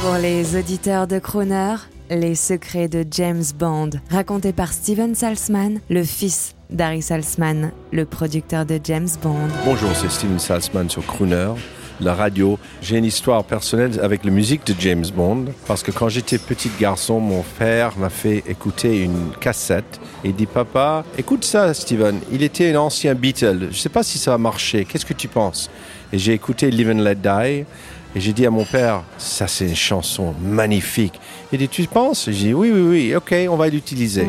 Pour les auditeurs de Crooner, les secrets de James Bond, racontés par Steven Salzman, le fils d'Harry Salzman, le producteur de James Bond. Bonjour, c'est Steven Salzman sur Crooner, la radio. J'ai une histoire personnelle avec la musique de James Bond, parce que quand j'étais petit garçon, mon père m'a fait écouter une cassette et dit Papa, écoute ça, Steven. Il était un ancien Beatle. Je sais pas si ça va marcher. Qu'est-ce que tu penses? Et j'ai écouté Live and Let Die. Et j'ai dit à mon père, ça c'est une chanson magnifique. Il dit, tu penses? J'ai dit, oui, oui, oui, ok, on va l'utiliser.